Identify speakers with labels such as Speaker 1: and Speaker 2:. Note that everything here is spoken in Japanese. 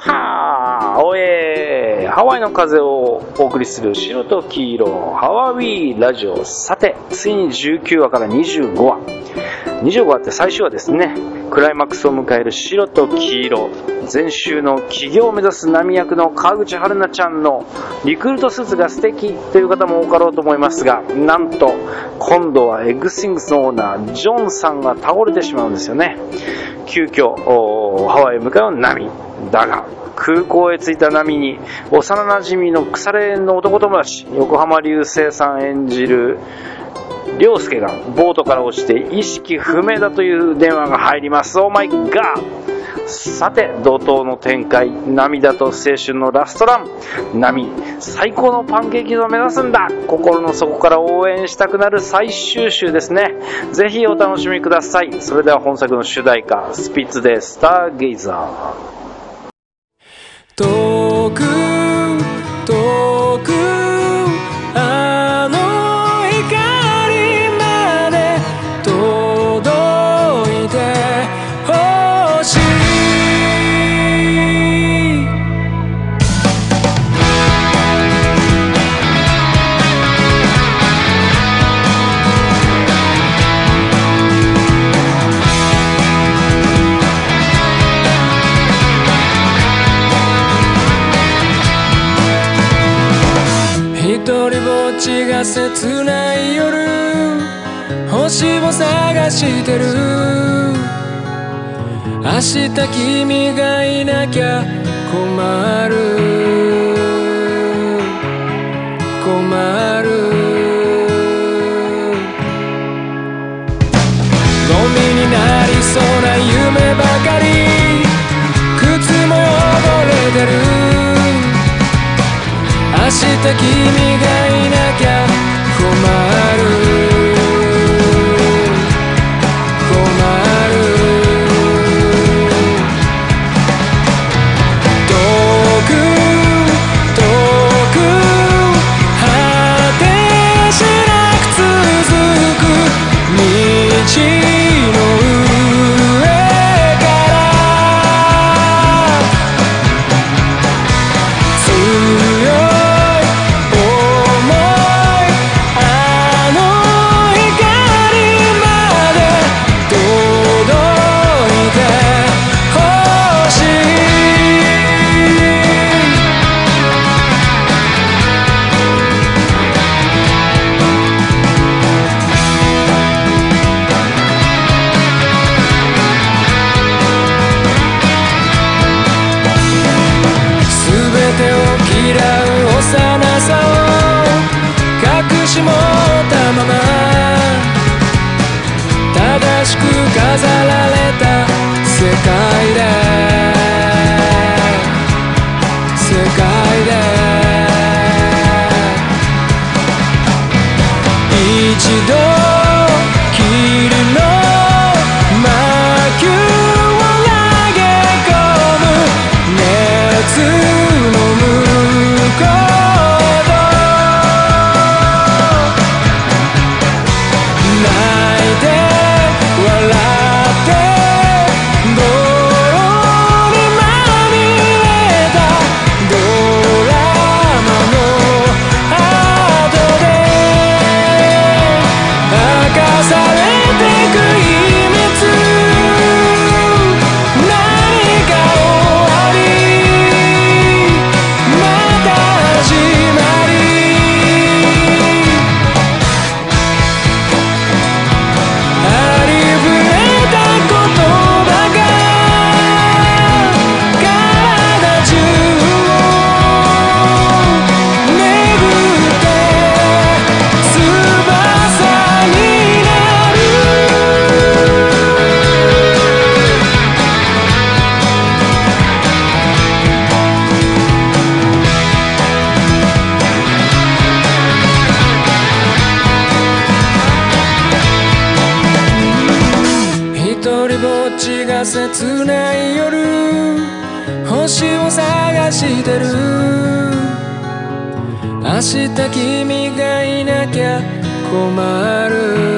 Speaker 1: ハおえハワイの風をお送りする白と黄色ハワウィーラジオ。さてついに19話から25話。25話って最終話ですねクライマックスを迎える白と黄色。前週の起業を目指す波役の川口春奈ちゃんのリクルートスーツが素敵という方も多かろうと思いますがなんと今度はエッグスイングスのオーナージョンさんが倒れてしまうんですよね。急遽ハワイへ向かう波だが空港へ着いた波に幼なじみの腐れ縁の男友達横浜流星さん演じる凌介がボートから落ちて意識不明だという電話が入ります。オーマイガーさて怒涛の展開涙と青春のラストラン。波最高のパンケーキを目指すんだ。心の底から応援したくなる最終週ですね。ぜひお楽しみください。それでは本作の主題歌スピッツでスターゲイザー。
Speaker 2: 一人ぼっちが切ない夜星を探してる。明日君がいなきゃ困る。明日君がいなきゃう幼さを隠し持ったまま正しく飾られた世界で。世界で。一度が切ない夜星を探してる。明日君がいなきゃ困る。